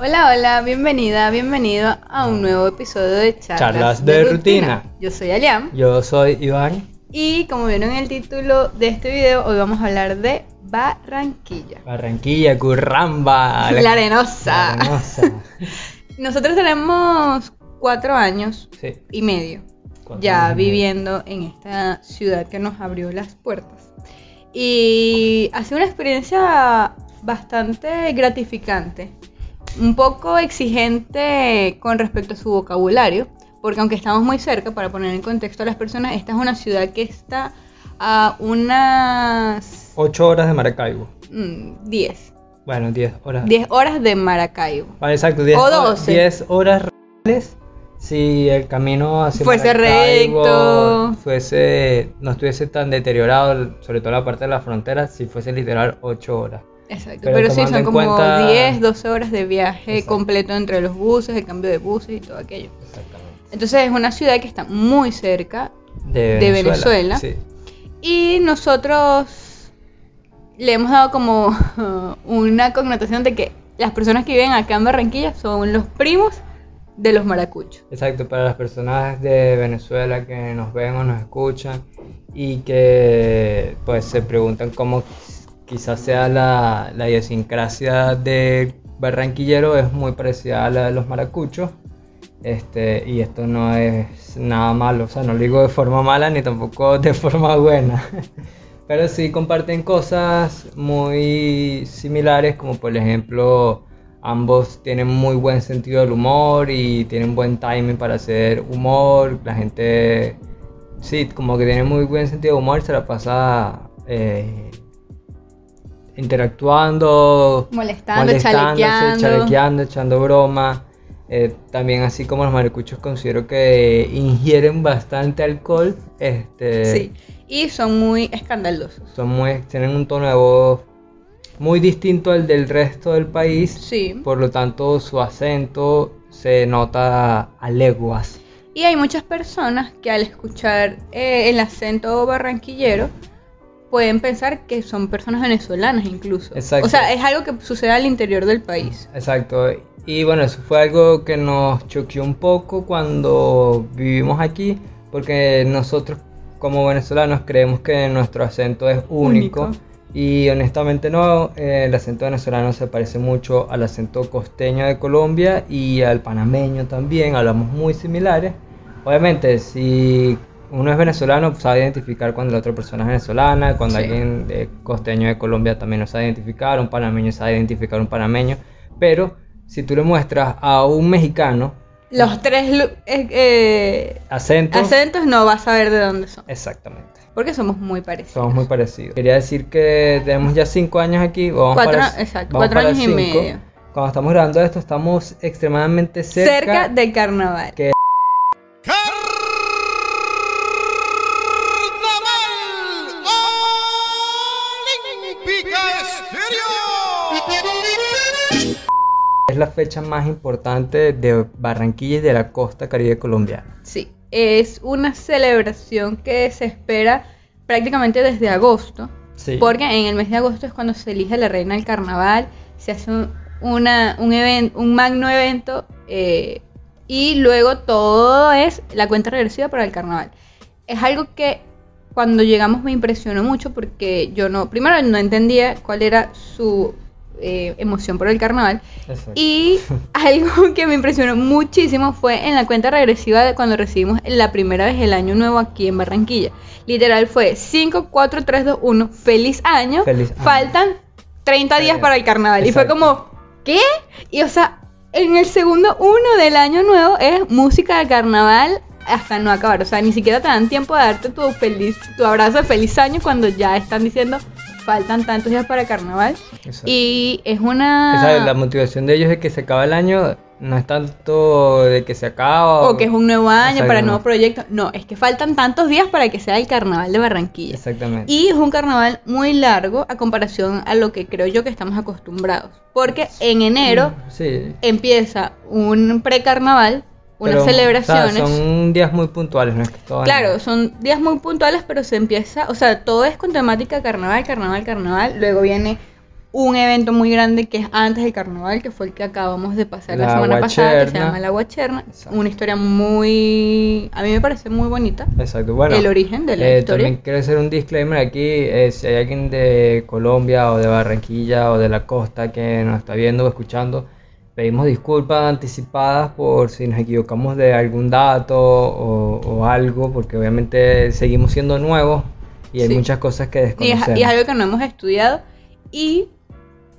Hola, hola, bienvenida, bienvenido a un nuevo episodio de Charlas, Charlas de Rutina. Yo soy Aliam Yo soy Iván. y como vieron en el título de este video, hoy vamos a hablar de Barranquilla. Barranquilla, Curramba. La arenosa. La arenosa. Nosotros tenemos cuatro años Sí. y medio ya viviendo en esta ciudad que nos abrió las puertas. Y ha sido una experiencia bastante gratificante, un poco exigente con respecto a su vocabulario, porque aunque estamos muy cerca, para poner en contexto a las personas, esta es una ciudad que está a unas Ocho horas de Maracaibo. mm, 10, Bueno, 10 horas. 10 horas de Maracaibo. Vale, exacto, 10 O horas- 12. 10 horas reales si el camino hacia Fuese Maracaibo recto. fuese, no estuviese tan deteriorado, sobre todo la parte de la frontera, si fuese literal 8 horas. Exacto, Pero pero, sí, son como cuenta- 10, 12 horas de viaje Exacto. completo entre los buses, el cambio de buses y todo aquello. Exactamente. Entonces es una ciudad que está muy cerca De. Venezuela. Sí. y nosotros le hemos dado como una connotación de que las personas que viven acá en Barranquilla son los primos de los maracuchos. Exacto, para las personas de Venezuela que nos ven o nos escuchan y que pues se preguntan cómo quizás sea la, la idiosincrasia del barranquillero es muy parecida a la de los maracuchos. Este, y esto no es nada malo, o sea, no lo digo de forma mala ni tampoco de forma buena. Pero sí comparten cosas muy similares, como por ejemplo, ambos tienen muy buen sentido del humor y tienen buen timing para hacer humor. La gente, sí, como que tiene muy buen sentido del humor, se la pasa eh, interactuando, Molestando, chalequeando. chalequeando, echando broma. Eh, también así como los maricuchos considero que ingieren bastante alcohol. Este, Sí, y son muy escandalosos. son muy, tienen un tono de voz muy distinto al del resto del país. Sí. Por lo tanto, su acento se nota a leguas. Y hay muchas personas que al escuchar eh, el acento barranquillero pueden pensar que son personas venezolanas incluso. Exacto. O sea, es algo que sucede al interior del país. Exacto. Y bueno, eso fue algo que nos choqueó un poco cuando vivimos aquí, porque nosotros como venezolanos creemos que nuestro acento es único. Único. Y honestamente no, eh, el acento venezolano se parece mucho al acento costeño de Colombia y al panameño también, hablamos muy similares. Obviamente, si uno es venezolano, sabe identificar cuando la otra persona es venezolana, cuando Sí. alguien de costeño de Colombia también lo sabe identificar, un panameño sabe identificar un panameño, pero si tú le muestras a un mexicano Los tres eh, eh, acento, acentos no vas a ver de dónde son. exactamente, Porque somos muy parecidos. somos muy parecidos. Quería decir que tenemos ya cinco años aquí, vamos Cuatro- para, exacto, vamos cuatro para años y cinco. medio. Cuando estamos grabando esto, estamos extremadamente cerca, Cerca del carnaval. que es la fecha más importante de Barranquilla y de la costa caribe colombiana. Sí, es una celebración que se espera prácticamente desde agosto. Sí. Porque en el mes de agosto es cuando se elige la reina del carnaval, se hace un, una- un, un magno evento eh, y luego todo es la cuenta regresiva para el carnaval. Es algo que cuando llegamos me impresionó mucho porque yo no, primero no entendía cuál era su eh, emoción por el carnaval Exacto. y algo que me impresionó muchísimo fue en la cuenta regresiva de cuando recibimos la primera vez el año nuevo aquí en Barranquilla. Literal fue 5, 4, 3, 2, 1, feliz año. Feliz año. Faltan 30 días para el carnaval. Y fue como, ¿qué? Y o sea, en el segundo uno del año nuevo es música de carnaval hasta no acabar. O sea, ni siquiera te dan tiempo de darte tu feliz, tu abrazo de feliz año cuando ya están diciendo faltan tantos días para carnaval. Exacto. Y es una... Esa es la motivación de ellos de que se acaba el año no es tanto de que se acaba O que es un nuevo año para nuevos proyectos. No, es que faltan tantos días para que sea el carnaval de Barranquilla. Exactamente. Y es un carnaval muy largo a comparación a lo que creo yo que estamos acostumbrados. Porque en enero Sí. empieza un precarnaval, unas Pero, o sea, celebraciones. son días muy puntuales, no es que todo Claro, año. son días muy puntuales, pero se empieza, o sea, todo es con temática carnaval, carnaval, carnaval. Luego viene un evento muy grande que es antes del carnaval, que fue el que acabamos de pasar la, La semana pasada, que se llama La Guacherna. Exacto. Una historia muy, a mí me parece muy bonita. Exacto, bueno. el origen de la eh, historia. También quiero hacer un disclaimer aquí, eh, si hay alguien de Colombia o de Barranquilla o de la costa que nos está viendo o escuchando, pedimos disculpas anticipadas por si nos equivocamos de algún dato o, o algo, porque obviamente seguimos siendo nuevos y hay Sí. muchas cosas que Y es, desconocemos. y es algo que no hemos estudiado y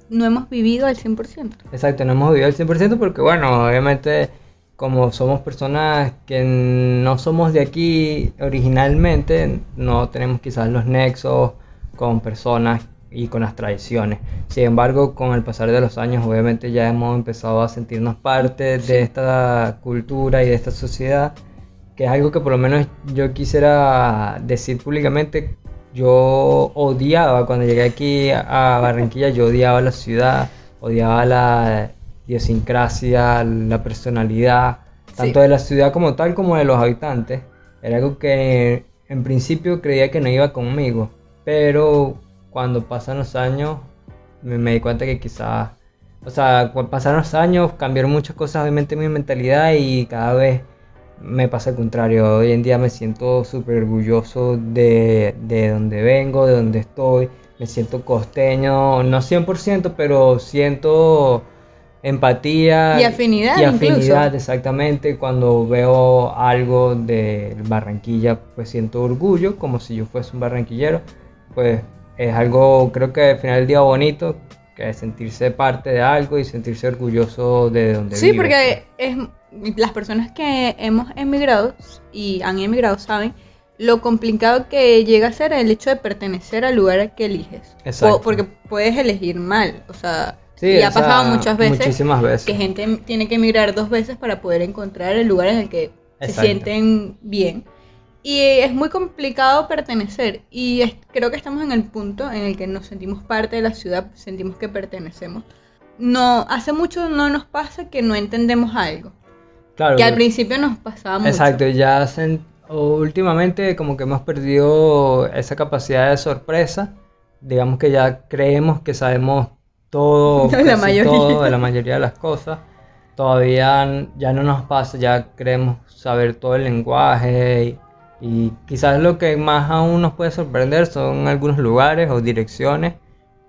no hemos vivido al 100%. Exacto, no hemos vivido al 100% porque, bueno, obviamente, como somos personas que no somos de aquí originalmente, no tenemos quizás los nexos con personas y con las tradiciones. Sin embargo, con el pasar de los años, obviamente ya hemos empezado a sentirnos parte de esta cultura y de esta sociedad, que es algo que por lo menos yo quisiera decir públicamente. Yo odiaba cuando llegué aquí a Barranquilla, yo odiaba la ciudad, odiaba la idiosincrasia, la personalidad, tanto Sí. de la ciudad como tal como de los habitantes. Era algo que en principio creía que no iba conmigo, pero cuando pasan los años me, me di cuenta que quizás, o sea, cuando pasaron los años cambiaron muchas cosas obviamente en mi mentalidad y cada vez me pasa al contrario. Hoy en día me siento súper orgulloso de, de donde vengo, de donde estoy. Me siento costeño, no 100%, pero siento empatía Y afinidad y incluso. afinidad exactamente cuando veo algo de Barranquilla pues siento orgullo como si yo fuese un barranquillero pues es algo creo que al final del día bonito que es sentirse parte de algo y sentirse orgulloso de donde Sí, vive. porque es, las personas que hemos emigrado y han emigrado saben lo complicado que llega a ser el hecho de pertenecer al lugar que eliges. Exacto. Po- porque puedes elegir mal, o sea, Sí, y ha o pasado muchas veces muchísimas veces. que gente tiene que emigrar dos veces para poder encontrar el lugar en el que se sienten bien. Y es muy complicado pertenecer. Y es- creo que estamos en el punto en el que nos sentimos parte de la ciudad, sentimos que pertenecemos. No, hace mucho no nos pasa que no entendemos algo. Claro, Que al principio nos pasaba mucho. Exacto, ya últimamente como que hemos perdido esa capacidad de sorpresa. Digamos que ya creemos que sabemos todo, La mayoría. todo de la mayoría de las cosas. Todavía ya no nos pasa, ya creemos saber todo el lenguaje y, y quizás lo que más aún nos puede sorprender son algunos lugares o direcciones,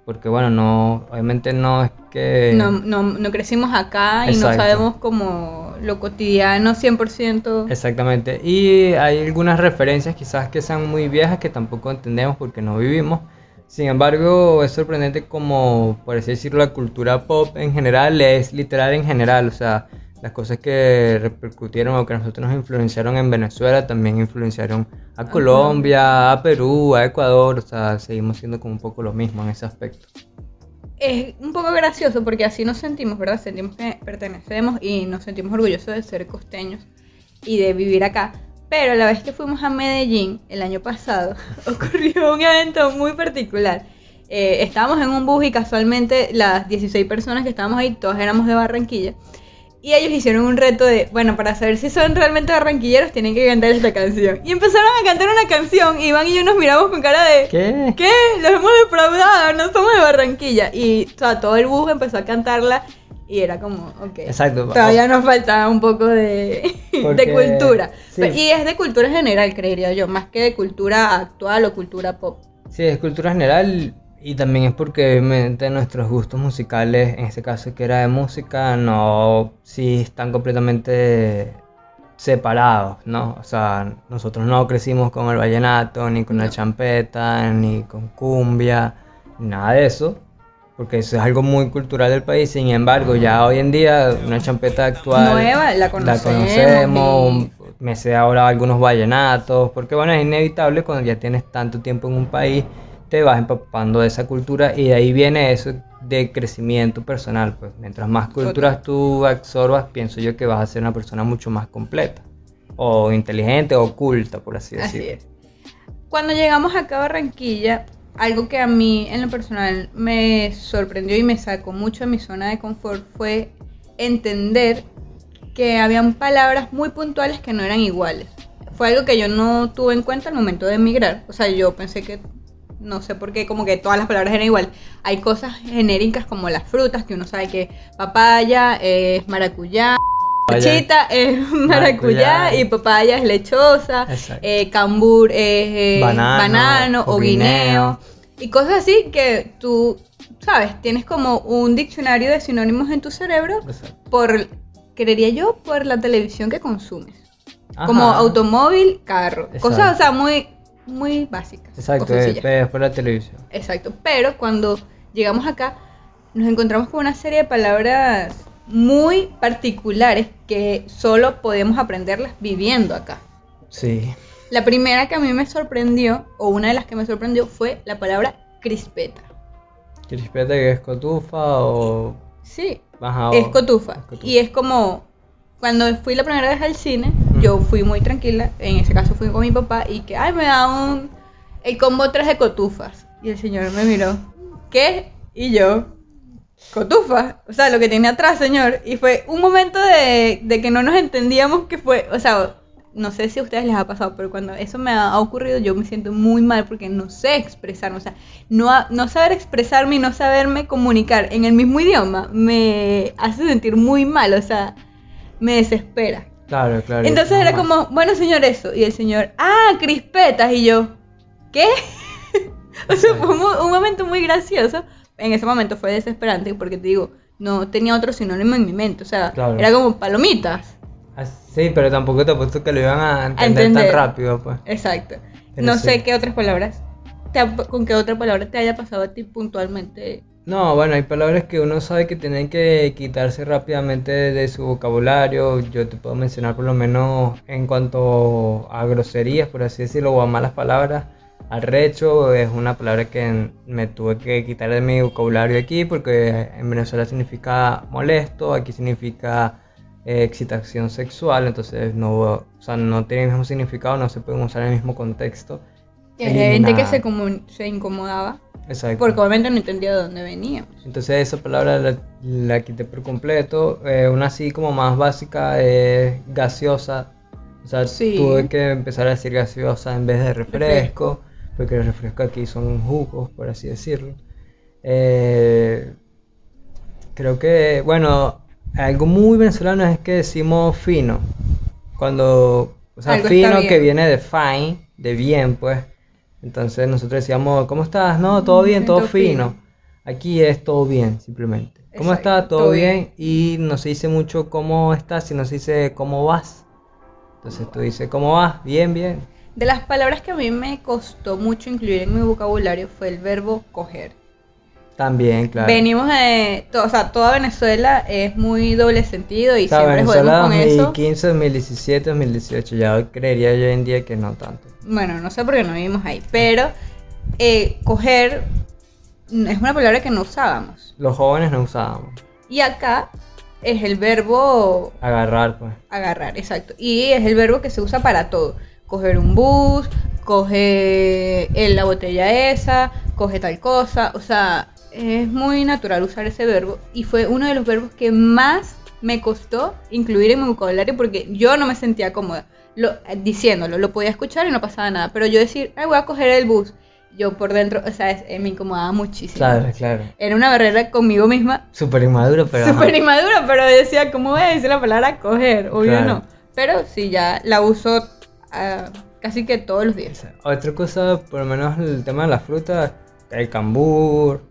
porque bueno, no, obviamente no es que... No, no, no crecimos acá y Exacto. no sabemos como lo cotidiano 100%. Exactamente. Y hay algunas referencias quizás que sean muy viejas que tampoco entendemos porque no vivimos. Sin embargo, es sorprendente como, por así decirlo, la cultura pop en general es literal en general. O sea, las cosas que repercutieron o que nosotros nos influenciaron en Venezuela también influenciaron a Colombia, a Perú, a Ecuador. O sea, seguimos siendo como un poco lo mismo en ese aspecto. Es un poco gracioso porque así nos sentimos, ¿verdad? Sentimos que pertenecemos y nos sentimos orgullosos de ser costeños y de vivir acá. Pero la vez que fuimos a Medellín el año pasado, ocurrió un evento muy particular. Eh, estábamos en un bus y casualmente las 16 personas que estábamos ahí, todas éramos de Barranquilla. Y ellos hicieron un reto de, bueno, para saber si son realmente barranquilleros, tienen que cantar esta canción. Y empezaron a cantar una canción, y Iván y yo nos miramos con cara de... ¿Qué? ¿Qué? Los hemos defraudado, no somos de Barranquilla. Y o sea, todo el bus empezó a cantarla y era como, ok. Exacto. Todavía nos faltaba un poco de, Porque- de cultura. sí. Y es de cultura general, creería yo, más que de cultura actual o cultura pop. Sí, es cultura general y también es porque obviamente nuestros gustos musicales, en este caso que era de música, no, sí están completamente separados, ¿no? O sea, nosotros no crecimos con el vallenato, ni con la champeta, ni con cumbia, nada de eso, porque eso es algo muy cultural del país, sin embargo, ya hoy en día una champeta actual Nueva, la conocemos, conocemos, y- me sé ahora algunos vallenatos, porque bueno, es inevitable cuando ya tienes tanto tiempo en un país, te vas empapando de esa cultura y de ahí viene eso de crecimiento personal, pues mientras más culturas tú absorbas, pienso yo que vas a ser una persona mucho más completa, o inteligente, o culta, por así Así decirlo. es. Cuando llegamos acá a Barranquilla, algo que a mí en lo personal me sorprendió y me sacó mucho de mi zona de confort fue entender que habían palabras muy puntuales que no eran iguales. Fue algo que yo no tuve en cuenta al momento de emigrar. O sea, yo pensé que no sé por qué, como que todas las palabras eran igual. Hay cosas genéricas como las frutas, que uno sabe que papaya es maracuyá, chita es maracuyá Maracuyá. y papaya es lechosa, eh, cambur es eh, Banano, banano, o guineo. guineo. Y cosas así que tú, sabes, tienes como un diccionario de sinónimos en tu cerebro Exacto. por, creería yo, por la televisión que consumes. Ajá. Como automóvil, carro. Exacto. Cosas, o sea, muy, muy básicas. Exacto, eh, es la televisión. Exacto. Pero cuando llegamos acá, nos encontramos con una serie de palabras muy particulares que solo podemos aprenderlas viviendo acá. Sí. La primera que a mí me sorprendió, o una de las que me sorprendió, fue la palabra crispeta. ¿Crispeta que es cotufa o Sí, Ajá, es cotufa. es cotufa. Y es como, cuando fui la primera vez al cine. Yo fui muy tranquila, en ese caso fui con mi papá, y que, ay, me da un, el combo 3 de cotufas. Y el señor me miró, ¿qué? Y yo, cotufas, o sea, lo que tiene atrás, señor. Y fue un momento de, de que no nos entendíamos que fue, o sea, no sé si a ustedes les ha pasado, pero cuando eso me ha ocurrido yo me siento muy mal porque no sé expresarme, o sea, no, no saber expresarme y no saberme comunicar en el mismo idioma me hace sentir muy mal, o sea, me desespera. Claro, claro. Entonces es era como, bueno señor, eso, y el señor, ah, crispetas, y yo, ¿qué? o sea, fue un, un momento muy gracioso, en ese momento fue desesperante porque te digo, no tenía otro sinónimo en mi mente, o sea, Claro. era como palomitas. Ah, Sí, pero tampoco te apuesto que lo iban a entender, entender. tan rápido, pues. Exacto. Pero no sí. sé qué otras palabras, te con qué otra palabra te haya pasado a ti puntualmente. No, bueno, hay palabras que uno sabe que tienen que quitarse rápidamente de su vocabulario. Yo te puedo mencionar por lo menos en cuanto a groserías, por así decirlo, o a malas palabras. Arrecho es una palabra que me tuve que quitar de mi vocabulario aquí porque en Venezuela significa molesto, aquí significa eh, excitación sexual, entonces no, o sea, no tiene el mismo significado, no se pueden usar en el mismo contexto. Y hay gente que se, se incomodaba Exacto. porque obviamente no entendía de dónde veníamos. Entonces esa palabra la, la quité por completo. Eh, una así como más básica es gaseosa. O sea, Sí. tuve que empezar a decir gaseosa en vez de refresco, porque el refresco aquí son jugos, por así decirlo. Eh, creo que, bueno, algo muy venezolano es que decimos fino. Cuando, o sea, Algo fino que viene de fine, de bien, pues. Entonces nosotros decíamos, ¿cómo estás? No, todo bien, Mm, todo todo fino. fino. Aquí es todo bien, simplemente. ¿Cómo Exacto, estás? Todo todo bien. Y no se dice mucho cómo estás, sino se dice cómo vas. Entonces tú dices, ¿cómo vas? Bien, bien. De las palabras que a mí me costó mucho incluir en mi vocabulario fue el verbo coger. También, claro. Venimos de, to- o sea, toda Venezuela es muy doble sentido y O sea, siempre Venezuela jodemos con eso. 2015, 2017, 2018. Ya creería yo hoy en día que no tanto. Bueno, no sé por qué no vivimos ahí, pero eh, coger es una palabra que no usábamos. Los jóvenes no usábamos. Y acá es el verbo Agarrar, pues. agarrar, exacto. Y es el verbo que se usa para todo. Coger un bus, coge eh, la botella esa, coge tal cosa. O sea, es muy natural usar ese verbo. Y fue uno de los verbos que más me costó incluir en mi vocabulario porque yo no me sentía cómoda lo, diciéndolo. Lo podía escuchar y no pasaba nada. Pero yo decir, ay, voy a coger el bus. Yo por dentro, o sea, es- eh, me incomodaba muchísimo. Claro, claro. Era una barrera conmigo misma Súper inmaduro, pero. súper inmadura, pero decía, ¿cómo voy a decir la palabra coger? Obvio Claro. no. Pero sí, ya la uso ah, casi que todos los días. Otra cosa, por lo menos el tema de las frutas, el cambur,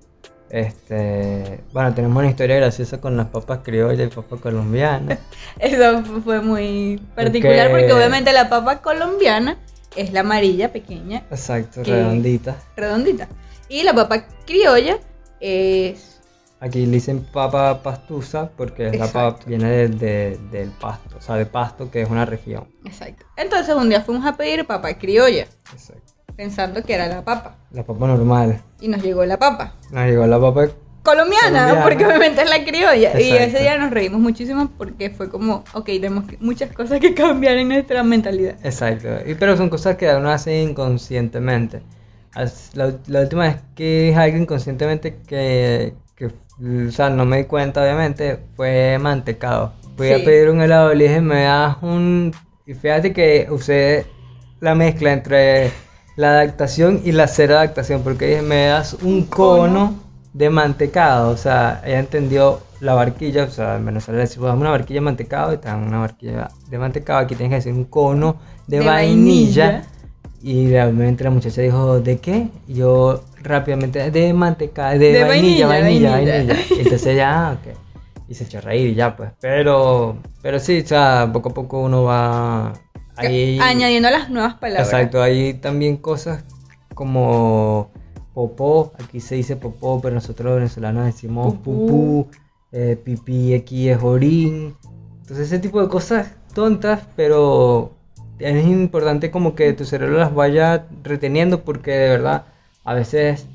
este, bueno, tenemos una historia graciosa con las papas criollas y papas colombianas. Eso fu- fue muy particular Porque- porque obviamente la papa colombiana es la amarilla pequeña, Exacto, ¿Qué? redonditas. redondita. Y la papa criolla es... Aquí le dicen papa pastusa porque la Exacto. papa viene de- de- del pasto, o sea, de pasto que es una región. Exacto. Entonces un día fuimos a pedir papa criolla, Exacto. Pensando que era la papa. La papa normal. Y nos llegó la papa. Nos llegó la papa colombiana, Colombiana. porque obviamente es la criolla. Y ese día nos reímos muchísimo porque fue como, ok, tenemos muchas cosas que cambiar en nuestra mentalidad. Exacto, y, pero son cosas que uno hace inconscientemente. La, la última vez que dije algo inconscientemente que, que, o sea, no me di cuenta obviamente, fue mantecado. Fui a pedir un helado le dije, me das un... Y fíjate que usé la mezcla entre la adaptación y la cero adaptación, porque dije, me das un cono. cono de mantecado, o sea, ella entendió la barquilla, o sea, en Venezuela decimos dame una barquilla de mantecado y te dan una barquilla de mantecado, aquí tienes que decir un cono de, De vainilla. vainilla. Y realmente la muchacha dijo, ¿de qué? Y yo rápidamente, de mantecado, de, De vainilla, vainilla, vainilla, vainilla. entonces ya, ah, ok. Y se echó a reír y ya, pues. Pero, pero sí, o sea, poco a poco uno va Añadiendo las nuevas palabras. Exacto, hay también cosas como popó, aquí se dice popó, pero nosotros los venezolanos decimos Pupú. pupú, eh, pipí aquí es orín. Entonces ese tipo de cosas tontas, pero es importante como que tu cerebro las vaya reteniendo porque de verdad a veces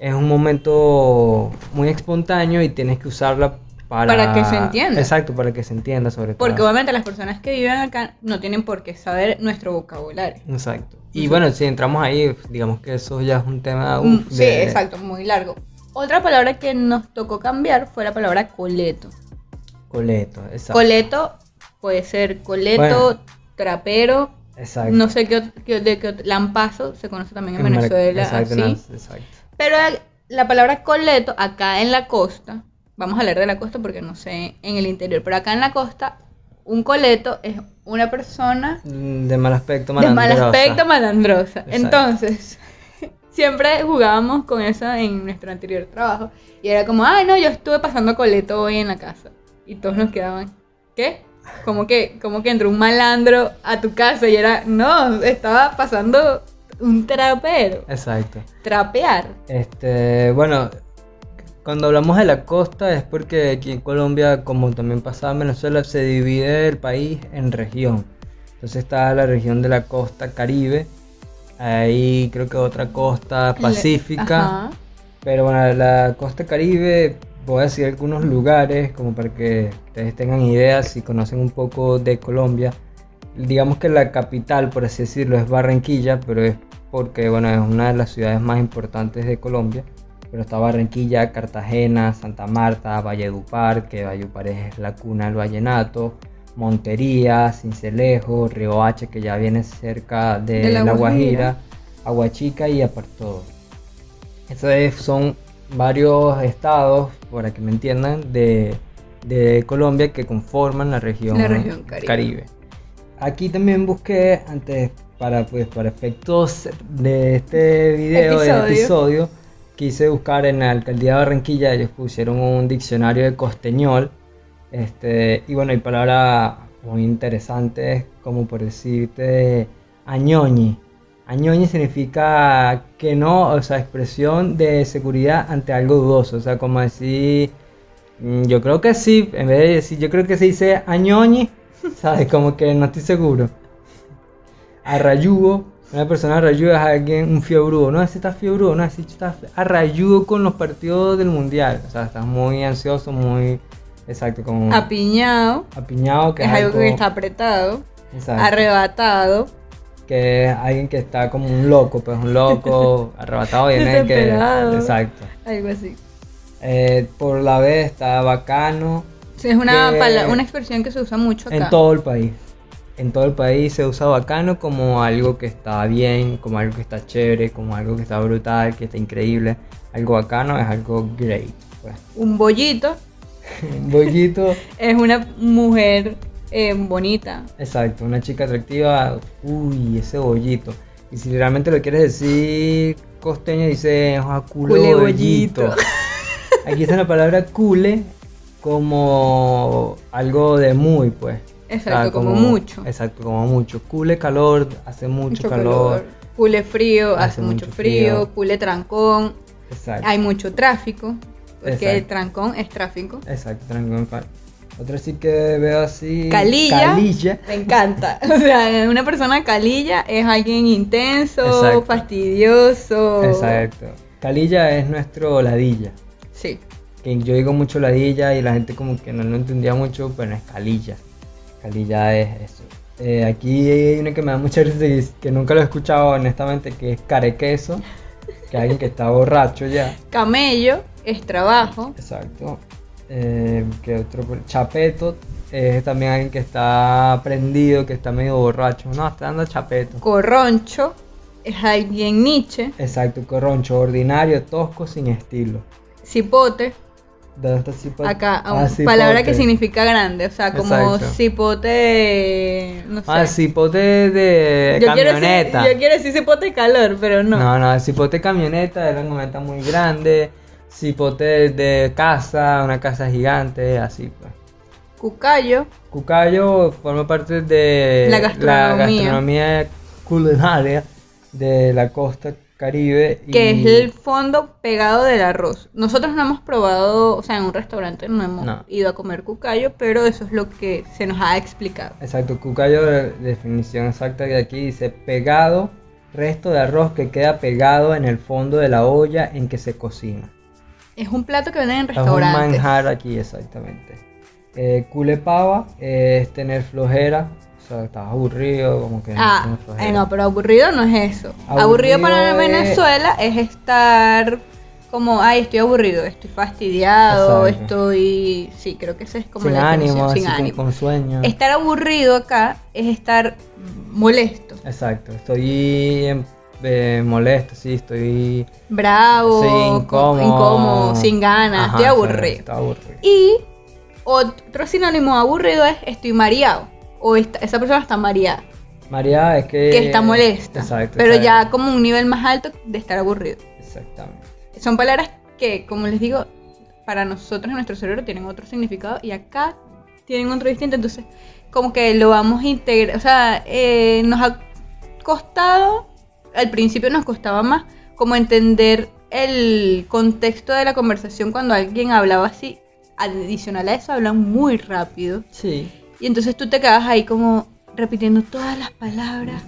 es un momento muy espontáneo y tienes que usarla para... Para que se entienda. Exacto, para que se entienda sobre todo. Porque obviamente las personas que viven acá no tienen por qué saber nuestro vocabulario. Exacto. Y bueno, si entramos ahí, digamos que eso ya es un tema uf, Mm, Sí, de- exacto, muy largo. Otra palabra que nos tocó cambiar fue la palabra coleto. Coleto, exacto. Coleto puede ser coleto, Bueno. trapero, Exacto. no sé qué, qué- de qué lampazo se conoce también en Venezuela, Exacto, así. no, exacto. Pero la palabra coleto acá en la costa, vamos a hablar de la costa porque no sé en el interior, pero acá en la costa un coleto es una persona Mm, De mal aspecto, de mal malandrosa. aspecto malandrosa. Exacto. Entonces, siempre jugábamos con eso en nuestro anterior trabajo. Y era como, ay, no, yo estuve pasando coleto hoy en la casa. Y todos nos quedaban, ¿qué? Como que, como que entró un malandro a tu casa y era, no, estaba pasando un trapero. Exacto. Trapear. Este, bueno, cuando hablamos de la costa es porque aquí en Colombia, como también pasaba en Venezuela, se divide el país en región. Entonces está la región de la costa caribe, ahí creo que otra costa pacífica. Pero bueno, la costa caribe, voy a decir algunos lugares como para que ustedes tengan ideas si conocen un poco de Colombia. Digamos que la capital, por así decirlo, es Barranquilla, pero es porque bueno, es una de las ciudades más importantes de Colombia. Pero está Barranquilla, Cartagena, Santa Marta, Valledupar, que Valledupar es la cuna del vallenato, Montería, Cincelejo, Río Hache, que ya viene cerca de, De La La Guajira. Aguachica y Apartado. Estos es- son varios estados, para que me entiendan, de, de Colombia que conforman la región, La región Caribe. Aquí también busqué antes para pues para efectos de este video, de Episodio. episodio, quise buscar en la alcaldía de Barranquilla, ellos pusieron un diccionario de costeñol, este, y bueno, hay palabras muy interesantes como por decirte añoñi. Añoñi significa que no, o sea, expresión de seguridad ante algo dudoso, o sea, como decir, mm, yo creo que sí, en vez de decir, yo creo que se dice añoñi, ¿sabes? Como que no estoy seguro. Arrayudo, una persona arrayuda es alguien, un fiebrudo, no, ese está fiebrudo, no, ese está arrayudo con los partidos del mundial, o sea, estás muy ansioso, muy, exacto, como Apiñado, apiñado, que es algo que está apretado. exacto, Arrebatado. que es alguien que está como un loco, pues un loco, arrebatado viene que, Desesperado. exacto. Algo así. Eh, por la vez está bacano, Sí, es una, Que- una expresión que se usa mucho acá. En todo el país. En todo el país se usa bacano como algo que está bien, como algo que está chévere, como algo que está brutal, que está increíble. Algo bacano es algo great. Pues. Un bollito Un bollito, es una mujer eh, bonita. exacto, una chica atractiva, uy, ese bollito. Y si realmente lo quieres decir costeño, dice "Ah, culo Cule bollito. bollito. Aquí está la palabra cule como algo de muy, pues. Exacto, como mucho. Exacto, como mucho. Cule calor, hace mucho, calor. Cule frío, hace, Hace mucho mucho frío. frío. Cule trancón. Exacto. Hay mucho tráfico. Porque Exacto. trancón es tráfico. Exacto, fa- Otra sí que veo así. Calilla. Calilla. Me encanta. O sea, una persona calilla es alguien intenso, Exacto. fastidioso. Exacto. Calilla es nuestro ladilla. Sí. Que yo digo mucho ladilla y la gente como que no lo entendía mucho, pero es calilla. Calilla es eso. Eh, aquí hay una que me da mucha risa y que nunca lo he escuchado honestamente, que es carequeso. Que alguien que está borracho ya. Camello es trabajo. Exacto. Eh, ¿qué otro? Chapeto es también alguien que está prendido, que está medio borracho. No, está dando chapeto. Corroncho es alguien Nietzsche. Exacto, corroncho, ordinario, tosco, sin estilo. Cipote, ¿Dónde está cipote? Acá, Ah, palabra que significa grande, o sea, como Exacto. cipote, no sé. Ah, cipote de yo, quiero decir, camioneta. yo quiero decir cipote calor, pero no. No, no, cipote camioneta era una camioneta muy grande. Cipote de casa, una casa gigante, así pues. Cucayo, Cucayo forma parte de La gastronomía. gastronomía culinaria de la costa caribe. que y- es el fondo pegado del arroz. Nosotros no hemos probado, o sea, en un restaurante no hemos No. ido a comer cucayo, pero eso es lo que se nos ha explicado. Exacto, cucayo, la definición exacta de aquí dice pegado, resto de arroz que queda pegado en el fondo de la olla en que se cocina. Es un plato que venden en Es un restaurantes. manjar aquí, exactamente. Eh, culepava es tener flojera, o sea, estás aburrido, como que Ah, flojera. eh, no, pero aburrido no es eso. Aburrido, Aburrido para es- Venezuela es estar como, ay, estoy aburrido, estoy fastidiado, Exacto. estoy... Sí, creo que esa es como sin la ánimo, sin con- ánimo. con sueño. Estar aburrido acá es estar molesto, Exacto, estoy eh, molesto, sí, estoy bravo, sí, con- incómodo, incómodo, sin ganas, Ajá, estoy aburrido. aburrido. Y otro sinónimo aburrido es estoy mareado. O esta- esa persona está mareada, María es que... que está molesta. Exacto. pero ya como un nivel más alto de estar aburrido. Exactamente. Son palabras que, como les digo, para nosotros en nuestro cerebro tienen otro significado y acá tienen otro distinto. Entonces, como que lo vamos a integrar. O sea, eh, nos ha costado, al principio nos costaba más, como entender el contexto de la conversación cuando alguien hablaba así. Adicional a eso, hablan muy rápido. Sí. Y entonces tú te quedas ahí como repitiendo todas las palabras,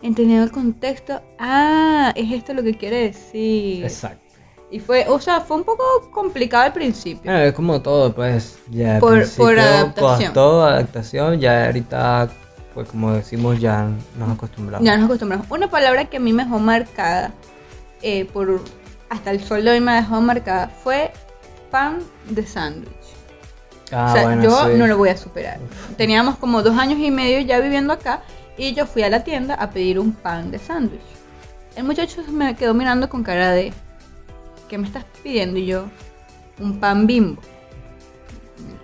entendiendo el contexto. Ah, es esto lo que quiere decir. Exacto. Y fue, o sea, fue un poco complicado al principio. Es como todo, pues. Ya Por- por adaptación. Costó adaptación, ya ahorita, pues como decimos, ya nos acostumbramos. Ya nos acostumbramos. Una palabra que a mí me dejó marcada, eh, por hasta el sol de hoy me dejado marcada, fue pan de sándwich. Ah, o sea, bueno, yo sí. no lo voy a superar. Teníamos como dos años y medio ya viviendo acá y yo fui a la tienda a pedir un pan de sándwich. El muchacho me quedó mirando con cara de, ¿qué me estás pidiendo? Y yo, un pan bimbo.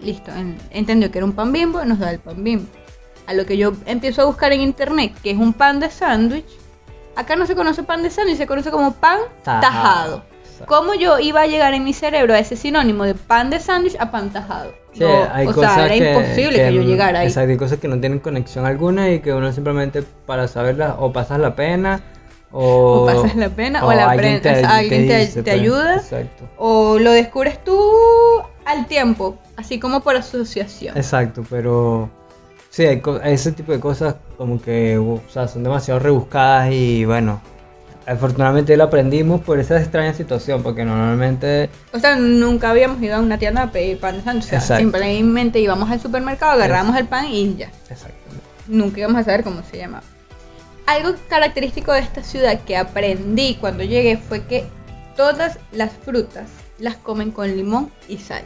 Listo, en- entendió que era un pan bimbo y nos da el pan bimbo. A lo que yo empiezo a buscar en internet, que es un pan de sándwich. Acá no se conoce pan de sándwich, se conoce como pan Tajado. tajado. Exacto. ¿Cómo yo iba a llegar en mi cerebro a ese sinónimo de pan de sándwich a pan tajado? Sí, No, hay o cosas sea, era que- imposible que, yo llegara ahí. Exacto, hay cosas que no tienen conexión alguna y que uno simplemente para saberlas o pasas la pena o, O pasas la pena, o la alguien te- te pues. ayuda. Exacto. O lo descubres tú al tiempo, así como por asociación. Exacto, pero sí, hay ese tipo de cosas como que o sea, son demasiado rebuscadas y bueno, afortunadamente lo aprendimos por esa extraña situación, porque normalmente O sea, nunca habíamos ido a una tienda a pedir pan de sándwich. O sea, simplemente íbamos al supermercado, agarrábamos el pan y ya. Exactamente. Nunca íbamos a saber cómo se llamaba. Algo característico de esta ciudad que aprendí cuando llegué fue que todas las frutas las comen con limón y sal.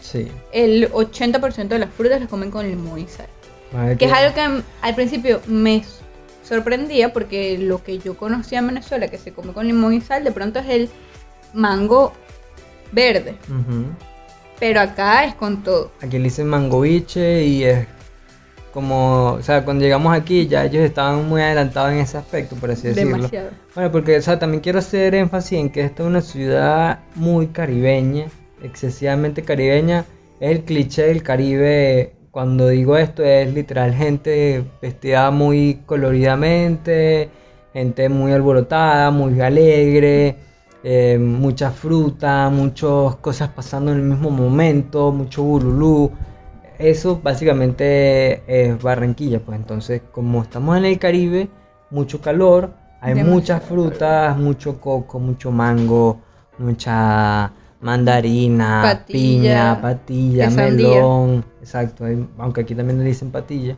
Sí. El 80% de las frutas las comen con limón y sal. Madre Que es algo que al principio me sorprendía porque lo que yo conocía en Venezuela que se come con limón y sal de pronto es el mango verde. Pero acá es con todo. Aquí le dicen mangoviche y es como, o sea, cuando llegamos aquí ya ellos estaban muy adelantados en ese aspecto, por así decirlo. Demasiado. Bueno, porque, o sea, también quiero hacer énfasis en que esta es una ciudad muy caribeña, excesivamente caribeña. Es el cliché del Caribe. Cuando digo esto es literal gente vestida muy coloridamente, gente muy alborotada, muy alegre, eh, mucha fruta, muchas cosas pasando en el mismo momento, mucho bululú. Eso básicamente es Barranquilla, pues entonces como estamos en el Caribe, mucho calor, hay muchas frutas, mucho coco, mucho mango, mucha mandarina, Patilla, piña, patilla, melón, exacto, hay- aunque aquí también le dicen patilla,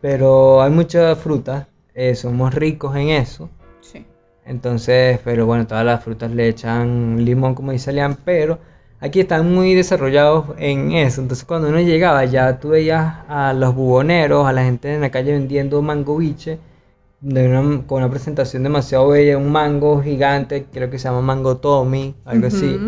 pero hay muchas frutas, eh, somos ricos en eso, Sí. entonces, pero bueno, todas las frutas le echan limón como dice Lian, pero aquí están muy desarrollados en eso. Entonces cuando uno llegaba ya tú veías a los buboneros, a la gente en la calle vendiendo mangoviche de una, con una presentación demasiado bella, un mango gigante, creo que se llama mango Tommy, algo así.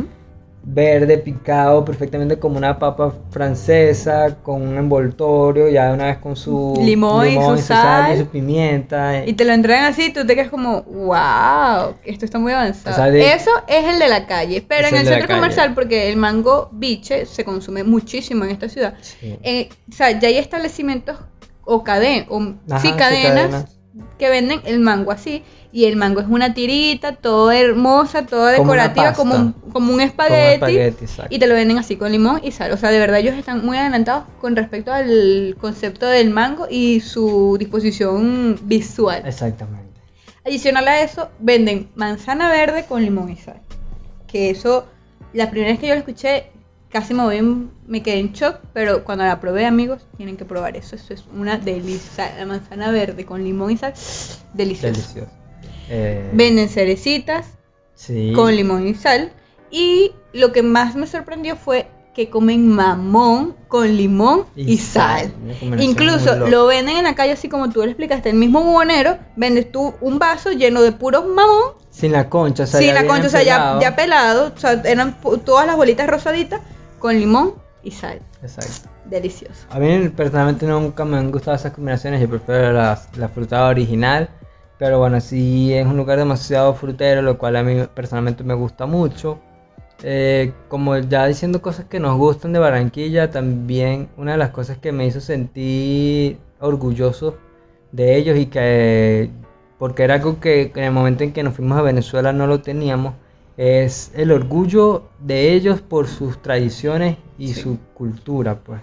Verde, picado perfectamente como una papa francesa, con un envoltorio, ya de una vez con su Limón y su y sal. y su pimienta. Y te lo entregan así tú te quedas como, wow, esto está muy avanzado. O sea, de- Eso es el de la calle, pero en el centro calle. comercial, porque el mango biche se consume muchísimo en esta ciudad. Sí. eh, o sea, ya hay establecimientos o, cadenas, o Ajá, sí, sí, cadenas cadenas. Que venden el mango así. Y el mango es una tirita, toda hermosa, toda decorativa, como un, como un Como un espagueti. Y te lo venden así con limón y sal. O sea, de verdad ellos están muy adelantados con respecto al concepto del mango y su disposición visual. Exactamente. Adicional a eso, venden manzana verde con limón y sal. Que eso, la primera vez que yo lo escuché, casi me, voy me quedé en shock, pero cuando la probé, amigos, tienen que probar eso. Eso es una delicia. La manzana verde con limón y sal, delicioso. Delicioso. Eh, Venden cerecitas sí. con limón y sal. Y lo que más me sorprendió fue que comen mamón con limón y, sal. Incluso lo venden en la calle así como tú lo explicaste, el mismo bubonero, vendes tú un vaso lleno de puros mamón, Sin la concha, o sea, sin ya la concha, o sea, ya, ya pelado, o sea, eran todas las bolitas rosaditas con limón y sal. Exacto. Delicioso. A mí personalmente nunca me han gustado esas combinaciones, yo prefiero la, la fruta original, pero bueno, sí es un lugar demasiado frutero, lo cual a mí personalmente me gusta mucho. Eh, como ya diciendo cosas que nos gustan de Barranquilla, también una de las cosas que me hizo sentir orgulloso de ellos y que, porque era algo que en el momento en que nos fuimos a Venezuela no lo teníamos, es el orgullo de ellos por sus tradiciones y Sí. su cultura, pues.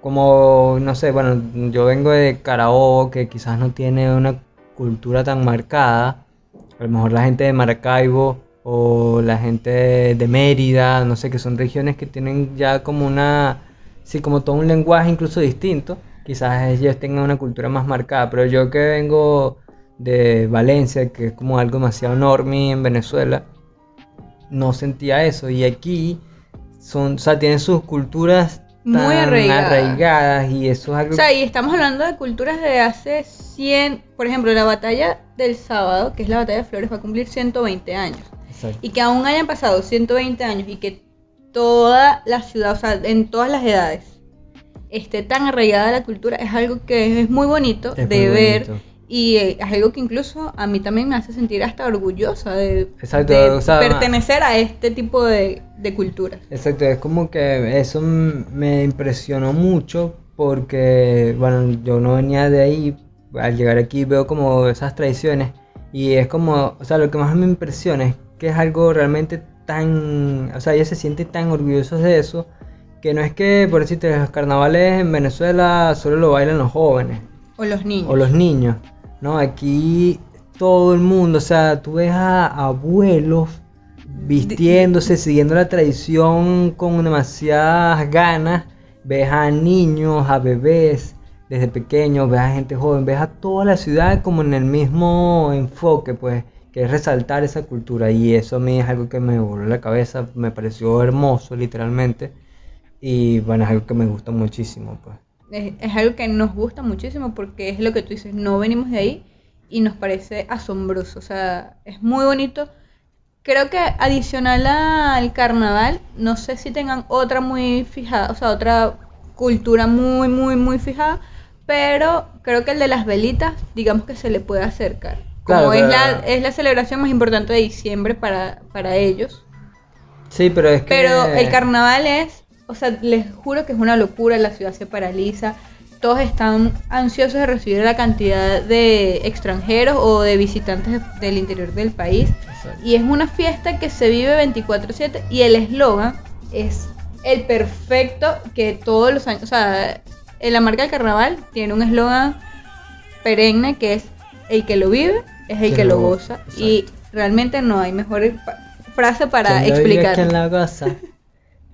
Como, no sé, bueno, yo vengo de Carabobo, que quizás no tiene una cultura tan marcada. A lo mejor la gente de Maracaibo o la gente de Mérida, no sé, que son regiones que tienen ya como una, sí, como todo un lenguaje incluso distinto. Quizás ellos tengan una cultura más marcada, pero yo que vengo de Valencia, que es como algo demasiado enorme en Venezuela, no sentía eso. Y aquí son, o sea, tienen sus culturas Muy arraigadas. arraigadas y eso es algo O sea, y estamos hablando de culturas de hace 100, por ejemplo, la batalla del sábado, que es la batalla de Flores, va a cumplir 120 años. Exacto. y que aún hayan pasado 120 años y que toda la ciudad, o sea, en todas las edades, esté tan arraigada la cultura, es algo que es muy bonito Es de muy ver bonito. Y eh, es algo que incluso a mí también me hace sentir hasta orgullosa de, Exacto, de o sea, pertenecer a este tipo de, de culturas. Exacto, es como que eso me impresionó mucho porque, bueno, yo no venía de ahí, al llegar aquí veo como esas tradiciones y es como, o sea, lo que más me impresiona es que es algo realmente tan, o sea, ellos se sienten tan orgullosos de eso que no es que, por decirte, los carnavales en Venezuela solo lo bailan los jóvenes O los niños. o los niños, ¿no? Aquí todo el mundo, o sea, tú ves a abuelos vistiéndose, siguiendo la tradición con demasiadas ganas, ves a niños, a bebés desde pequeños, ves a gente joven, ves a toda la ciudad como en el mismo enfoque, pues, que es resaltar esa cultura y eso a mí es algo que me voló la cabeza, me pareció hermoso literalmente y bueno, es algo que me gusta muchísimo, pues. Es, es algo que nos gusta muchísimo porque es lo que tú dices, no venimos de ahí y nos parece asombroso, o sea, es muy bonito. Creo que adicional al carnaval, no sé si tengan otra muy fijada, o sea, otra cultura muy, muy, muy fijada, pero creo que el de las velitas, digamos que se le puede acercar. Como Claro, es, claro. la, es la celebración más importante de diciembre para, para ellos. Sí, pero es que... Pero el carnaval es, o sea, les juro que es una locura, la ciudad se paraliza, todos están ansiosos de recibir la cantidad de extranjeros o de visitantes del interior del país. Exacto. Y es una fiesta que se vive 24/7 y el eslogan es el perfecto que todos los años, o sea, en la marca del carnaval tiene un eslogan perenne que es el que lo vive es el que lo lo goza. Y realmente no hay mejor frase para Quien lo vive, explicar. quien la goza.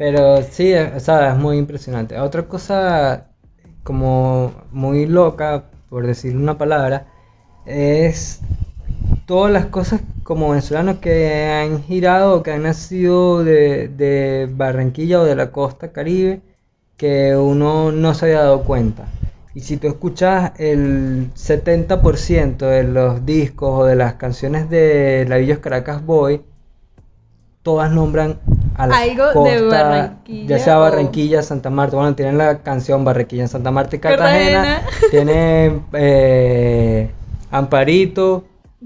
Pero sí, o sea, es muy impresionante. Otra cosa como muy loca, por decir una palabra, es todas las cosas como venezolanos que han girado que han nacido de, de Barranquilla o de la costa caribe que uno no se había dado cuenta. Y si tú escuchas el 70% de los discos o de las canciones de Lavillos Caracas Boy, todas nombran a la Algo de Barranquilla ya sea o- Barranquilla, Santa Marta. Bueno, tienen la canción Barranquilla en Santa Marta y Cartagena. Cartagena. Tienen eh, Amparito,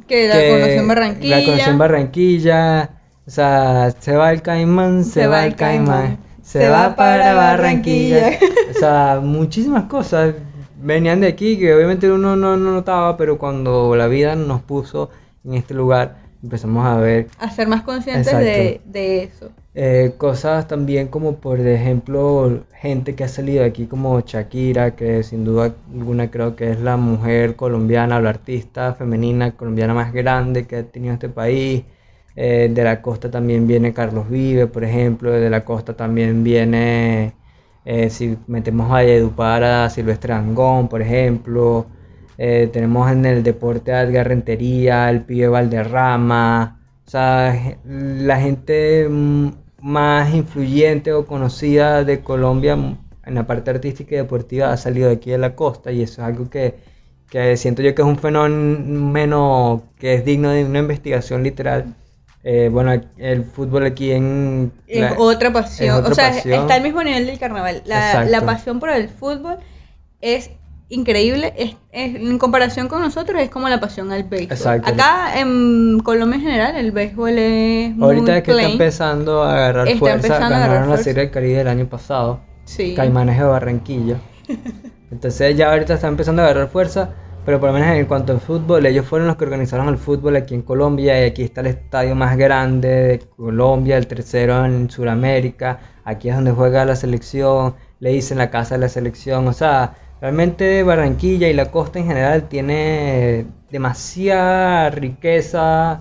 Que la conoció en Barranquilla. La conoció en Barranquilla. O sea, se va el caimán, se, va el caimán, se, va para Barranquilla. o sea, muchísimas cosas venían de aquí que obviamente uno no, no notaba, pero cuando la vida nos puso en este lugar, empezamos a ver A ser más conscientes de, de eso. eh, cosas también como por ejemplo gente que ha salido de aquí como Shakira, que sin duda alguna creo que es la mujer colombiana la artista femenina colombiana más grande que ha tenido este país. Eh, de la costa también viene Carlos Vive, por ejemplo, de la costa también viene, eh, si metemos a Valledupar a Silvestre Angón, por ejemplo. Eh, tenemos en el deporte a Edgar Rentería, el pibe Valderrama. O sea, la gente mm, más influyente o conocida de Colombia mm, en la parte artística y deportiva ha salido de aquí de la costa y eso es algo que, que siento yo que es un fenómeno que es digno de una investigación literal. Eh, bueno, el fútbol aquí en... Es la- otra pasión. es o sea, pasión. está al mismo nivel del carnaval. La, la pasión por el fútbol es increíble. Es, es- en comparación con nosotros, es como la pasión al béisbol. Exacto. Acá en Colombia en general, el béisbol es muy Ahorita es que está plain. empezando a agarrar Está fuerza, ganaron agarrar la fuerza. Serie del Caribe del año pasado. Sí. Caimanes de Barranquilla. Entonces ya ahorita está empezando a agarrar fuerza, pero por lo menos en cuanto al fútbol, ellos fueron los que organizaron el fútbol aquí en Colombia y aquí está el estadio más grande de Colombia, el tercero en Sudamérica, aquí es donde juega la selección, le dicen la casa de la selección, o sea, realmente Barranquilla y la costa en general tiene demasiada riqueza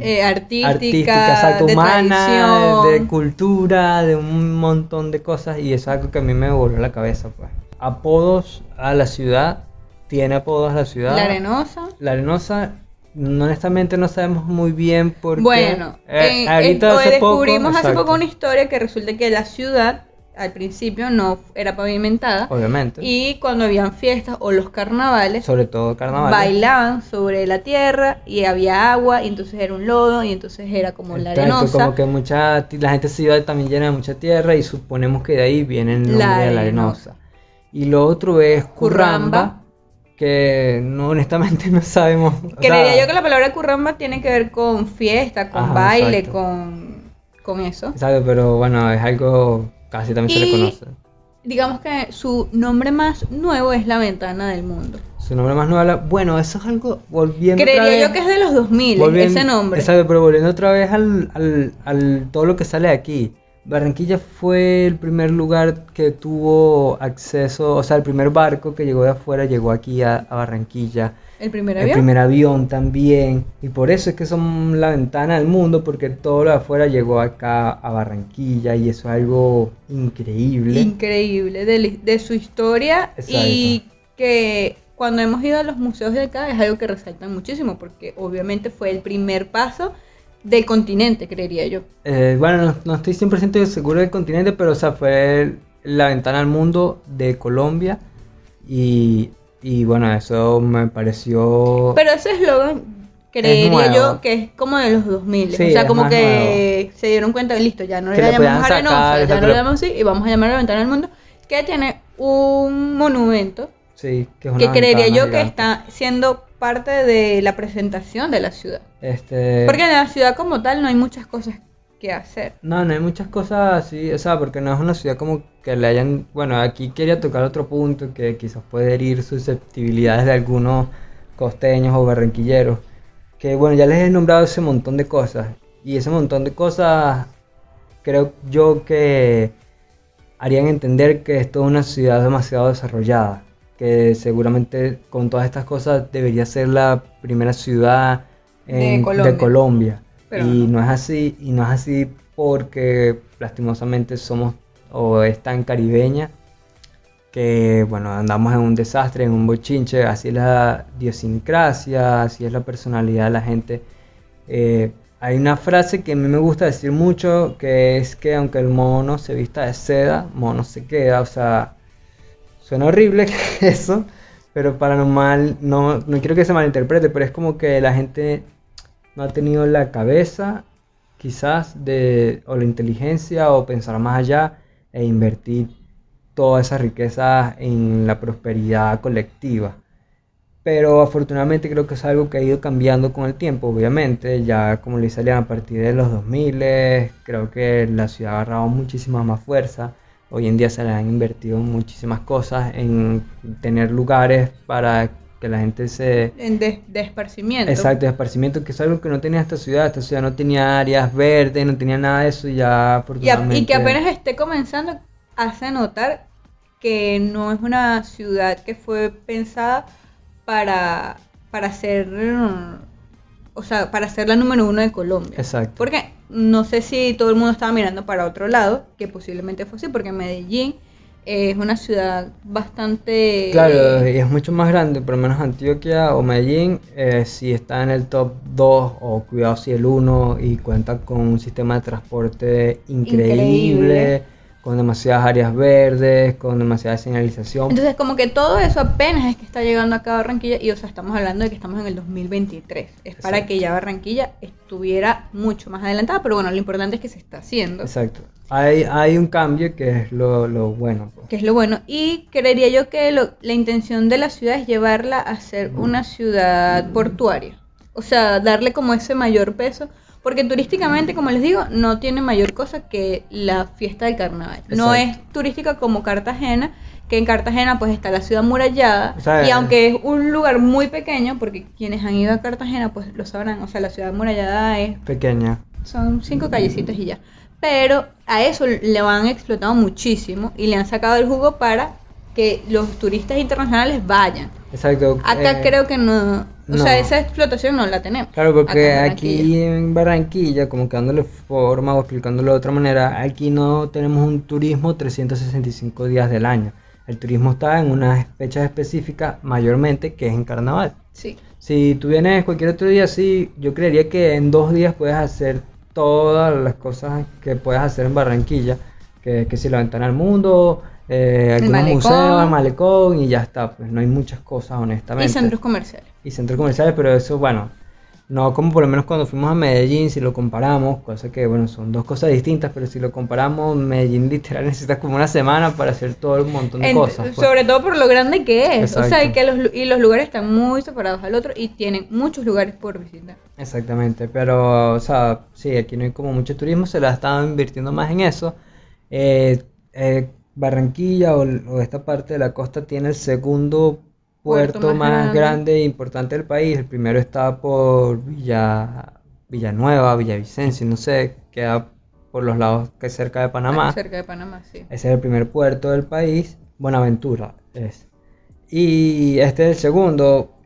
Eh, artística, artística, exacto, de humana, tradición. de cultura, de un montón de cosas y eso es algo que a mí me voló la cabeza pues. Apodos a la ciudad, tiene apodos a la ciudad. La arenosa. La arenosa, no, honestamente no sabemos muy bien por qué. Bueno, Eh, en- ahorita en- hace poco, descubrimos hace poco una historia que resulta que la ciudad al principio no era pavimentada Obviamente. y cuando habían fiestas o los carnavales sobre todo carnaval. bailaban sobre la tierra y había agua y entonces era un lodo y entonces era como la arenosa. como que mucha, la gente se iba también llena de mucha tierra y suponemos que de ahí viene el nombre La de la arenosa. Y lo otro es Curramba. que no honestamente no sabemos. Creería yo que la palabra curramba tiene que ver con fiesta, con Ajá, baile, exacto. con, con eso. Exacto, pero bueno, es algo casi también se le conoce. Digamos que su nombre más nuevo es La Ventana del Mundo. Su nombre más nuevo, la- bueno, eso es algo volviendo otra Creería vez- yo que es de los 2000, volviendo- ese nombre. Exacto, pero volviendo otra vez al, al, al todo lo que sale de aquí. Barranquilla fue el primer lugar que tuvo acceso, o sea, el primer barco que llegó de afuera llegó aquí a, a Barranquilla. El primer El avión. primer avión también. Y por eso es que son la ventana del mundo, porque todo lo de afuera llegó acá a Barranquilla y eso es algo increíble. Increíble de, su historia y que cuando hemos ido a los museos de acá es algo que resaltan muchísimo porque obviamente fue el primer paso del continente, creería yo. Eh, bueno, no, no estoy 100% seguro del continente, pero o sea, fue la ventana al mundo de Colombia. Y, y bueno, eso me pareció... Pero ese eslogan creería yo que es como de los 2000, Sí, o sea, como que se dieron cuenta listo, ya no le llamamos arenosa, ya no le llamamos así y vamos a llamar la ventana del mundo, que tiene un monumento Sí, que es una que creería yo que está siendo parte de la presentación de la ciudad. Este... Porque en la ciudad como tal no hay muchas cosas que hacer. No, no hay muchas cosas así, o sea, porque no es una ciudad como que le hayan... Bueno, aquí quería tocar otro punto que quizás puede herir susceptibilidades de algunos costeños o barranquilleros. Que bueno, ya les he nombrado ese montón de cosas. Y ese montón de cosas creo yo que harían entender que esto es una ciudad demasiado desarrollada. Que seguramente con todas estas cosas debería ser la primera ciudad De Colombia. de Colombia. Pero y no. no es así, y no es así porque lastimosamente somos o es tan caribeña que bueno, andamos en un desastre, en un bochinche, así es la idiosincrasia, así es la personalidad de la gente. Eh, hay una frase que a mí me gusta decir mucho, que es que aunque el mono se vista de seda, mono se queda, o sea, suena horrible eso, pero paranormal, no, no quiero que se malinterprete, pero es como que la gente no ha tenido la cabeza, quizás, de, o la inteligencia, o pensar más allá e invertir toda esa riqueza en la prosperidad colectiva. Pero afortunadamente creo que es algo que ha ido cambiando con el tiempo, obviamente. Ya como le salían a partir de los 2000, creo que la ciudad ha agarrado muchísima más fuerza. Hoy en día se le han invertido muchísimas cosas en tener lugares para que la gente se... En de, de esparcimiento. Exacto, de esparcimiento, que es algo que no tenía esta ciudad. Esta ciudad no tenía áreas verdes, no tenía nada de eso y ya Y, afortunadamente... y que apenas esté comenzando hace notar que no es una ciudad que fue pensada para, para ser, o sea, para ser la número uno de Colombia. Exacto. Porque no sé si todo el mundo estaba mirando para otro lado, que posiblemente fue así, porque Medellín es una ciudad bastante... Claro, y es mucho más grande, por lo menos Antioquia o Medellín, eh, si está en el top 2 o cuidado si el 1 y cuenta con un sistema de transporte increíble, Increíble. Con demasiadas áreas verdes, con demasiada señalización. Entonces, como que todo eso apenas es que está llegando acá a Barranquilla y, o sea, estamos hablando de que estamos en el 2023. Es para que ya Barranquilla estuviera mucho más adelantada, pero bueno, lo importante es que se está haciendo, Exacto. Hay, hay un cambio que es lo, lo bueno. pues. que es lo bueno. Y creería yo que lo- la intención de la ciudad es llevarla a ser una ciudad portuaria. O sea, darle como ese mayor peso. Porque turísticamente, como les digo, no tiene mayor cosa que la fiesta del carnaval. No es turística como Cartagena, que en Cartagena pues está la ciudad murallada. O sea, y aunque es un lugar muy pequeño, porque quienes han ido a Cartagena pues lo sabrán, o sea, la ciudad murallada es Pequeña. son cinco callecitas y ya. Pero a eso le han explotado muchísimo y le han sacado el jugo para que los turistas internacionales vayan. Exacto. Acá eh, creo que no, o no. sea, esa explotación no la tenemos. Claro, porque aquí en Barranquilla, como que dándole forma o explicándolo de otra manera, aquí no tenemos un turismo 365 días del año. El turismo está en unas fechas específicas, mayormente, que es en carnaval. Sí. Si tú vienes cualquier otro día, sí, yo creería que en dos días puedes hacer todas las cosas que puedes hacer en Barranquilla, que, que si la ventana al mundo, eh, algunos malecón. museos, el malecón y ya está, pues no hay muchas cosas Y honestamente centros comerciales. Y centros comerciales, pero eso, bueno, no como por lo menos cuando fuimos a Medellín, si lo comparamos, cosa que, bueno, son dos cosas distintas, pero si lo comparamos, Medellín literal necesita como una semana para hacer todo un montón de En- cosas. pues. Sobre todo por lo grande que es. O sea, y Exacto. que los, y los lugares están muy separados al otro y tienen muchos lugares por visitar. Exactamente, pero, o sea, sí, aquí no hay como mucho turismo, se la estado invirtiendo más en eso. Eh, eh, Barranquilla o, o esta parte de la costa tiene el segundo Puerto puerto más grande. grande e importante del país. El primero está por Villa, Villanueva, Villavicencio, no sé, queda por los lados que es cerca de Panamá. Cerca de Panamá, sí. Ese es el primer puerto del país, Buenaventura es. Y este es el segundo.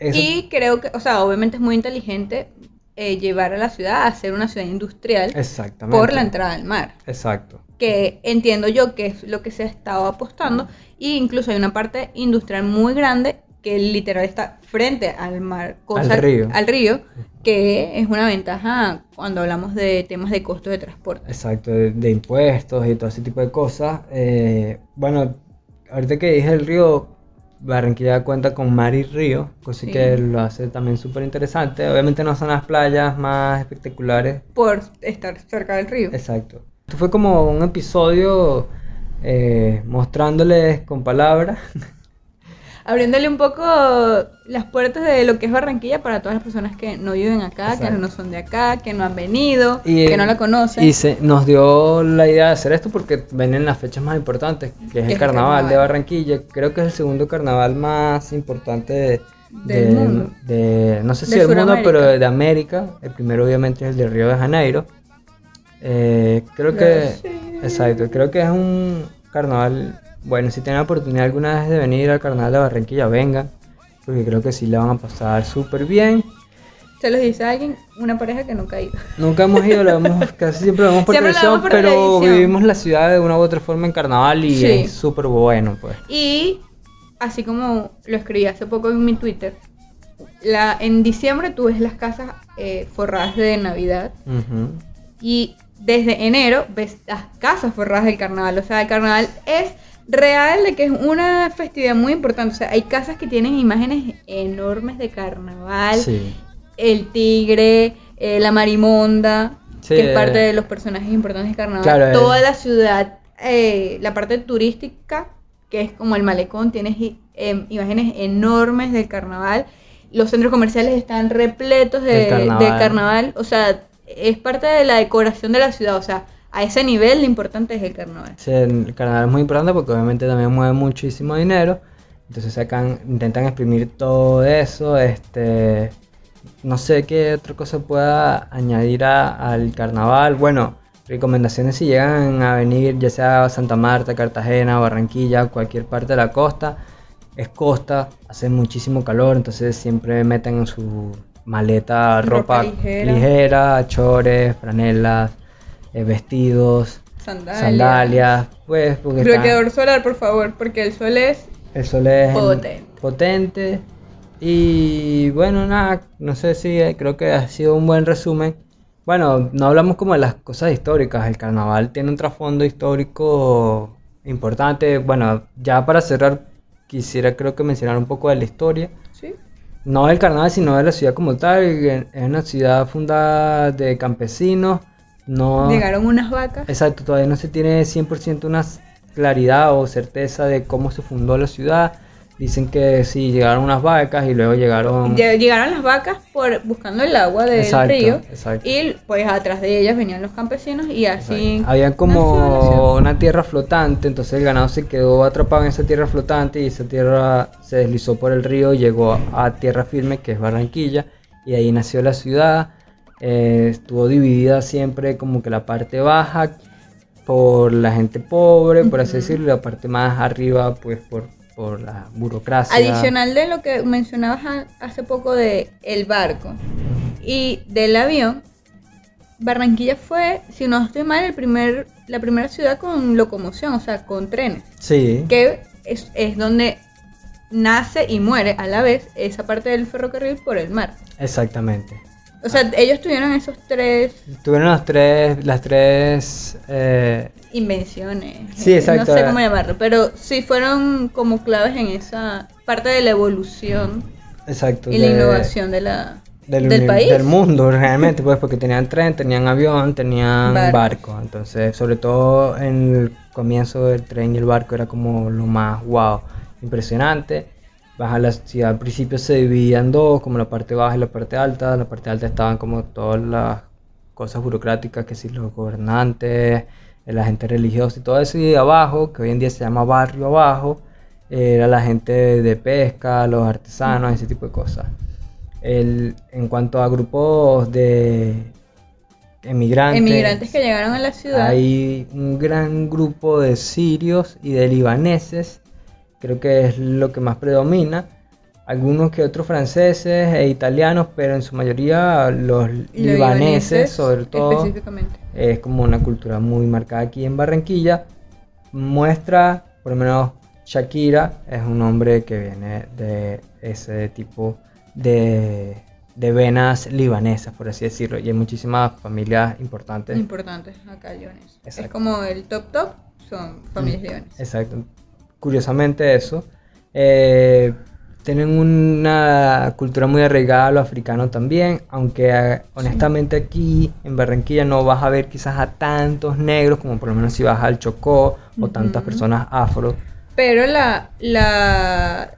Y creo que, o sea, obviamente es muy inteligente eh, llevar a la ciudad a ser una ciudad industrial Exactamente. por la entrada al mar. Exacto. Que entiendo yo que es lo que se ha estado apostando. E incluso hay una parte industrial muy grande que literal está frente al mar, cosa- Al río. al río, que es una ventaja cuando hablamos de temas de costos de transporte. Exacto, de, de impuestos y todo ese tipo de cosas. Eh, bueno, ahorita que dije el río, Barranquilla cuenta con mar y río, cosa Sí. que lo hace también súper interesante. Obviamente no son las playas más espectaculares. Por estar cerca del río. Exacto. Esto fue como un episodio eh, mostrándoles con palabras. Abriéndole un poco las puertas de lo que es Barranquilla para todas las personas que no viven acá, que Exacto. no son de acá, que no han venido, Y, que no la conocen. Y se, nos dio la idea de hacer esto porque vienen las fechas más importantes, que es Es el el carnaval, de carnaval. Barranquilla. Creo que es el segundo carnaval más importante de, Del de- mundo. de- no sé si De del mundo, pero de, de América. El primero obviamente es el de Río de Janeiro. Eh, creo que, exacto, creo que es un carnaval, bueno, si tienen la oportunidad alguna vez de venir al carnaval de Barranquilla, vengan, porque creo que sí la van a pasar súper bien. Se los dice a alguien, una pareja que nunca ha ido. Nunca hemos ido, lo vemos, casi siempre lo vemos por Siempre lo televisión, vemos por pero televisión. vivimos la ciudad de una u otra forma en carnaval y Sí. es súper bueno, pues. Y así como lo escribí hace poco en mi Twitter, la, en diciembre tú ves las casas eh, forradas de Navidad y desde enero ves las casas forradas del carnaval. O sea, el carnaval es real de que es una festividad muy importante. O sea, hay casas que tienen imágenes enormes de carnaval, Sí. el tigre, eh, la marimonda, Sí, que es parte eh, de los personajes importantes de carnaval. Claro, eh. Toda la ciudad, eh, la parte turística, que es como el malecón, tienes imágenes enormes del carnaval. Los centros comerciales están repletos de, carnaval. de carnaval. O sea, es parte de la decoración de la ciudad. O sea, a ese nivel lo importante es el carnaval. Sí, el carnaval es muy importante porque obviamente también mueve muchísimo dinero. Entonces intentan exprimir todo eso. Este, no sé qué otra cosa pueda añadir a- al carnaval. Bueno, recomendaciones si llegan a venir, ya sea Santa Marta, Cartagena, Barranquilla, cualquier parte de la costa. Es costa, hace muchísimo calor, entonces siempre meten en su maleta Ropa ropa, ligera. ligera. chores, franelas, eh, vestidos, Sandalias. sandalias, pues porque Bloqueador solar, por favor, porque el sol es el sol es Potente. potente. Y bueno, nada, no sé si eh, creo que ha sido un buen resumen. Bueno, no hablamos como de las cosas históricas. El carnaval tiene un trasfondo histórico importante. Bueno, ya para cerrar, quisiera creo que mencionar un poco de la historia. ¿Sí? No del carnaval, sino de la ciudad como tal. Es una ciudad fundada de campesinos. No, Llegaron unas vacas. Exacto, todavía no se tiene 100% una claridad o certeza de cómo se fundó la ciudad. Dicen que sí, llegaron unas vacas y luego llegaron... Lle- Llegaron las vacas por buscando el agua del Exacto, río exacto. y pues atrás de ellas venían los campesinos y así Había como una tierra flotante, entonces el ganado se quedó atrapado en esa tierra flotante y esa tierra se deslizó por el río y llegó a tierra firme, que es Barranquilla, y ahí nació la ciudad. Eh, estuvo dividida siempre como que la parte baja por la gente pobre, por así decirlo, y la parte más arriba pues por, por la burocracia. Adicional de lo que mencionabas hace poco de el barco y del avión, Barranquilla fue, si no estoy mal, el primer, la primera ciudad con locomoción, o sea, con trenes, Sí, que es, es donde nace y muere a la vez esa parte del ferrocarril por el mar. exactamente. O sea, ellos tuvieron esos tres Tuvieron las tres, las tres eh, invenciones. Sí, eh, exacto. No sé cómo llamarlo, pero sí fueron como claves en esa parte de la evolución exacto, y la innovación de la, del, país. del mundo realmente, pues porque tenían tren, tenían avión, tenían Barco. barco. Entonces, sobre todo en el comienzo del tren y el barco era como lo más wow, impresionante. Baja la ciudad al principio se dividía en dos, como la parte baja y la parte alta. La parte alta estaban como todas las cosas burocráticas, que si los gobernantes, eh, la gente religiosa y todo eso. Y abajo, que hoy en día se llama barrio abajo, era la gente de pesca, los artesanos, ese tipo de cosas. El, en cuanto a grupos de emigrantes, Emigrantes que llegaron a la ciudad. hay un gran grupo de sirios y de libaneses, creo que es lo que más predomina. Algunos que otros franceses e italianos, pero en su mayoría los libaneses, sobre todo. Es como una cultura muy marcada aquí en Barranquilla. Muestra, por lo menos Shakira, es un hombre que viene de ese tipo de, de venas libanesas, por así decirlo. Y hay muchísimas familias importantes. Importantes acá, leones. Es como el top top, son familias leones. Exacto. Curiosamente eso. Eh, tienen una cultura muy arraigada a lo africano también, aunque eh, honestamente aquí en Barranquilla no vas a ver quizás a tantos negros como por lo menos si vas al Chocó o tantas personas afro. Pero la, la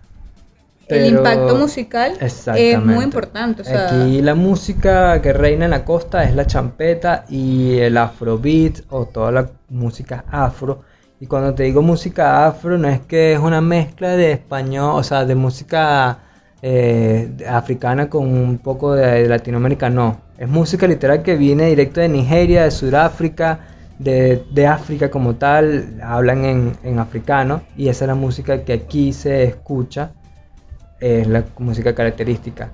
el impacto musical es muy importante. O sea, Aquí la música que reina en la costa es la champeta y el afrobeat o toda la música afro. Y cuando te digo música afro, no es que es una mezcla de español, o sea, de música eh, de- africana con un poco de, Latinoamérica, no. Es música literal que viene directo de Nigeria, de Sudáfrica, de, de África como tal, hablan en, en africano y esa es la música que aquí se escucha es la música característica.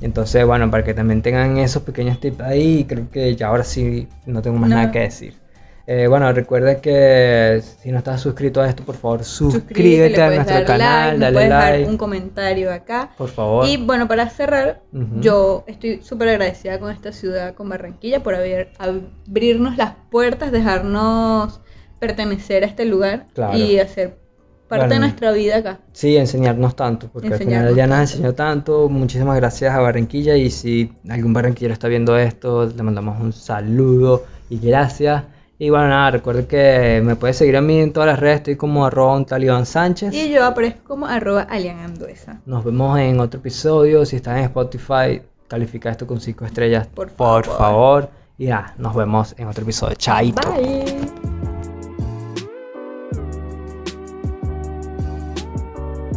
Entonces, bueno, para que también tengan esos pequeños tips ahí, creo que ya ahora sí no tengo más No. nada que decir. Eh, bueno, recuerda que si no estás suscrito a esto, por favor, suscríbete, a nuestro dar canal, like, dale puedes like, dar un comentario acá. por favor. Y bueno, para cerrar, yo estoy súper agradecida con esta ciudad, con Barranquilla, por haber, abrirnos las puertas, dejarnos pertenecer a este lugar Claro. y hacer parte de nuestra vida acá. Sí, enseñarnos tanto, porque al final ya nos enseñó tanto. Muchísimas gracias a Barranquilla y si algún barranquillero está viendo esto, le mandamos un saludo y gracias. Y bueno, nada, recuerden que me puedes seguir a mí en todas las redes, estoy como arroba talibán Sánchez. Y yo aparezco como arroba Alian Anduesa. Nos vemos en otro episodio. Si estás en Spotify, califica esto con 5 estrellas, Por por favor. Y ya, nos vemos en otro episodio. Chaito. Bye.